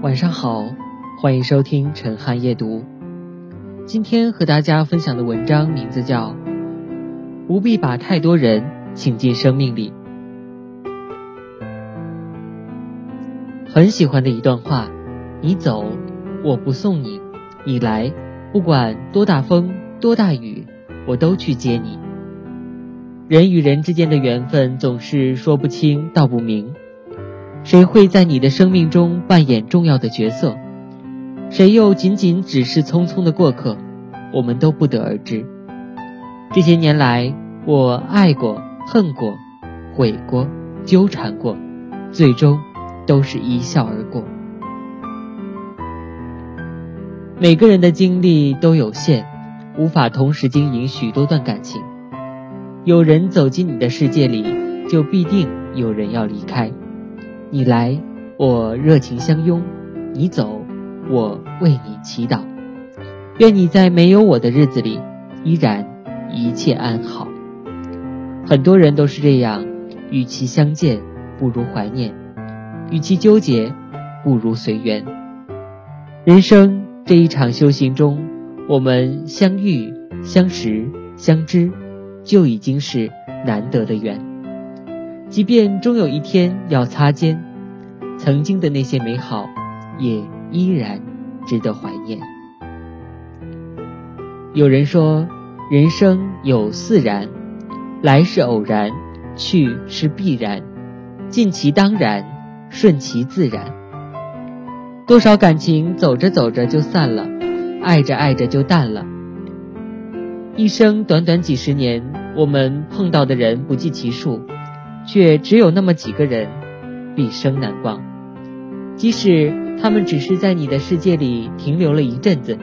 晚上好，欢迎收听陈汉夜读。今天和大家分享的文章名字叫《不必把太多人请进生命里》。很喜欢的一段话：你走，我不送你；你来，不管多大风多大雨，我都去接你。人与人之间的缘分总是说不清道不明。谁会在你的生命中扮演重要的角色？谁又仅仅只是匆匆的过客？我们都不得而知。这些年来，我爱过、恨过、悔过、纠缠过，最终都是一笑而过。每个人的精力都有限，无法同时经营许多段感情。有人走进你的世界里，就必定有人要离开。你来，我热情相拥；你走，我为你祈祷。愿你在没有我的日子里，依然一切安好。很多人都是这样，与其相见，不如怀念；与其纠结，不如随缘。人生这一场修行中，我们相遇、相识、相知，就已经是难得的缘。即便终有一天要擦肩，曾经的那些美好，也依然值得怀念。有人说，人生有四然：来是偶然，去是必然，尽其当然，顺其自然。多少感情走着走着就散了，爱着爱着就淡了。一生短短几十年，我们碰到的人不计其数。却只有那么几个人，毕生难忘。即使他们只是在你的世界里停留了一阵子，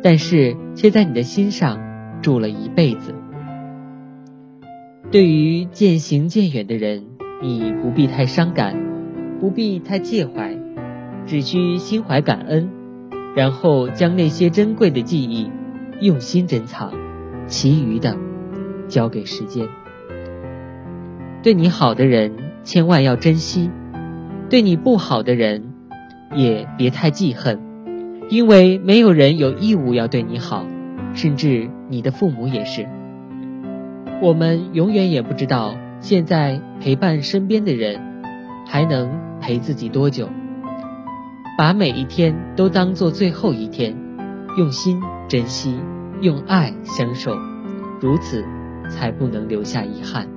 但是却在你的心上住了一辈子。对于渐行渐远的人，你不必太伤感，不必太介怀，只需心怀感恩，然后将那些珍贵的记忆用心珍藏，其余的交给时间。对你好的人，千万要珍惜；对你不好的人，也别太记恨，因为没有人有义务要对你好，甚至你的父母也是。我们永远也不知道，现在陪伴身边的人，还能陪自己多久。把每一天都当做最后一天，用心珍惜，用爱相守，如此，才不能留下遗憾。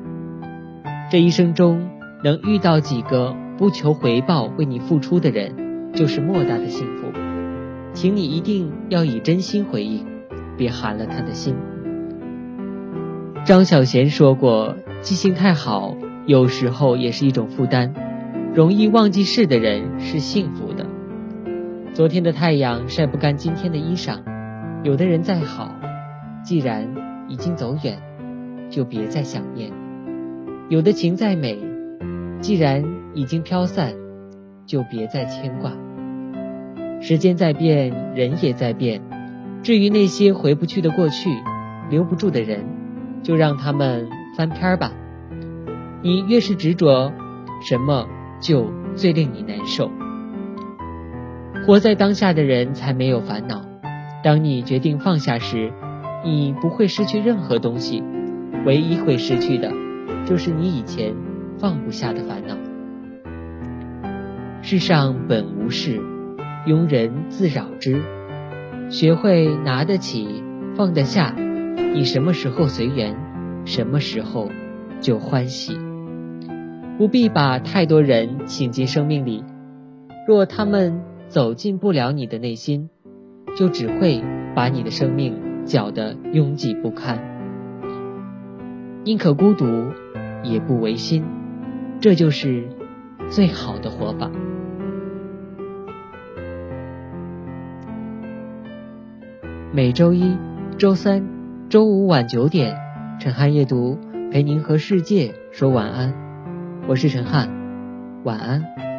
这一生中能遇到几个不求回报为你付出的人，就是莫大的幸福。请你一定要以真心回应，别寒了他的心。张小娴说过：“记性太好，有时候也是一种负担。容易忘记事的人是幸福的。昨天的太阳晒不干今天的衣裳。有的人再好，既然已经走远，就别再想念。”有的情再美，既然已经飘散，就别再牵挂。时间在变，人也在变。至于那些回不去的过去，留不住的人，就让他们翻篇儿吧。你越是执着，什么就最令你难受。活在当下的人才没有烦恼。当你决定放下时，你不会失去任何东西，唯一会失去的。就是你以前放不下的烦恼。世上本无事，庸人自扰之。学会拿得起，放得下，你什么时候随缘，什么时候就欢喜。不必把太多人请进生命里，若他们走进不了你的内心，就只会把你的生命搅得拥挤不堪。宁可孤独。也不违心，这就是最好的活法。每周一、周三、周五晚九点，陈汉夜读陪您和世界说晚安。我是陈汉，晚安。